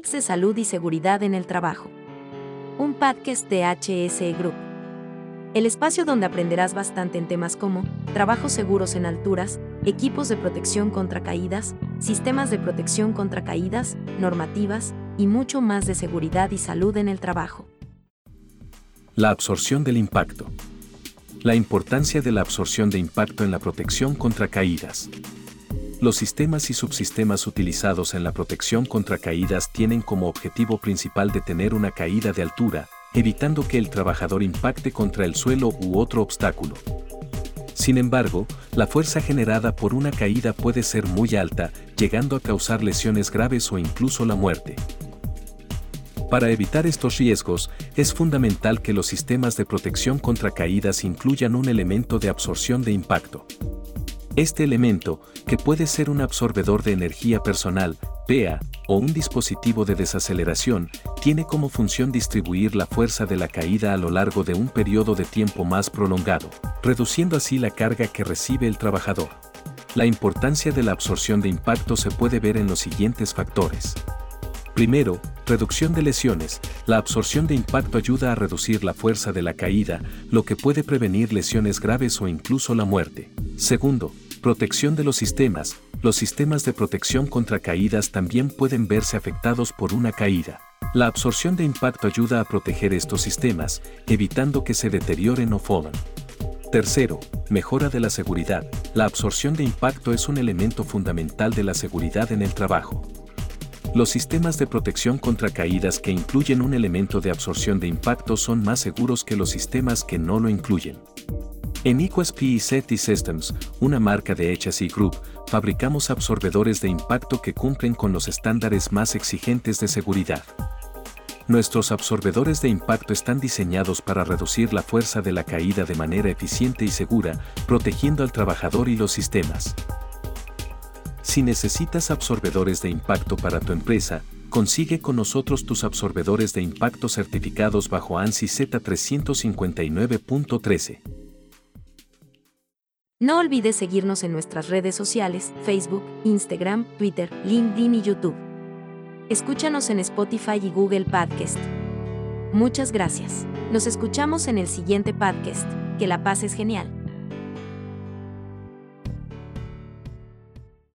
Tips de salud y seguridad en el trabajo. Un podcast de HSE Group. El espacio donde aprenderás bastante en temas como trabajos seguros en alturas, equipos de protección contra caídas, sistemas de protección contra caídas, normativas y mucho más de seguridad y salud en el trabajo. La absorción del impacto. La importancia de la absorción de impacto en la protección contra caídas. Los sistemas y subsistemas utilizados en la protección contra caídas tienen como objetivo principal detener una caída de altura, evitando que el trabajador impacte contra el suelo u otro obstáculo. Sin embargo, la fuerza generada por una caída puede ser muy alta, llegando a causar lesiones graves o incluso la muerte. Para evitar estos riesgos, es fundamental que los sistemas de protección contra caídas incluyan un elemento de absorción de impacto. Este elemento, que puede ser un absorbedor de energía personal, PEA, o un dispositivo de desaceleración, tiene como función distribuir la fuerza de la caída a lo largo de un periodo de tiempo más prolongado, reduciendo así la carga que recibe el trabajador. La importancia de la absorción de impacto se puede ver en los siguientes factores. Primero, reducción de lesiones. La absorción de impacto ayuda a reducir la fuerza de la caída, lo que puede prevenir lesiones graves o incluso la muerte. Segundo, protección de los sistemas. Los sistemas de protección contra caídas también pueden verse afectados por una caída. La absorción de impacto ayuda a proteger estos sistemas, evitando que se deterioren o fodan. Tercero, mejora de la seguridad. La absorción de impacto es un elemento fundamental de la seguridad en el trabajo. Los sistemas de protección contra caídas que incluyen un elemento de absorción de impacto son más seguros que los sistemas que no lo incluyen. En Equas PE Systems, una marca de HSE Group, fabricamos absorbedores de impacto que cumplen con los estándares más exigentes de seguridad. Nuestros absorbedores de impacto están diseñados para reducir la fuerza de la caída de manera eficiente y segura, protegiendo al trabajador y los sistemas. Si necesitas absorbedores de impacto para tu empresa, consigue con nosotros tus absorbedores de impacto certificados bajo ANSI Z359.13. No olvides seguirnos en nuestras redes sociales, Facebook, Instagram, Twitter, LinkedIn y YouTube. Escúchanos en Spotify y Google Podcast. Muchas gracias. Nos escuchamos en el siguiente podcast. Que la paz es genial.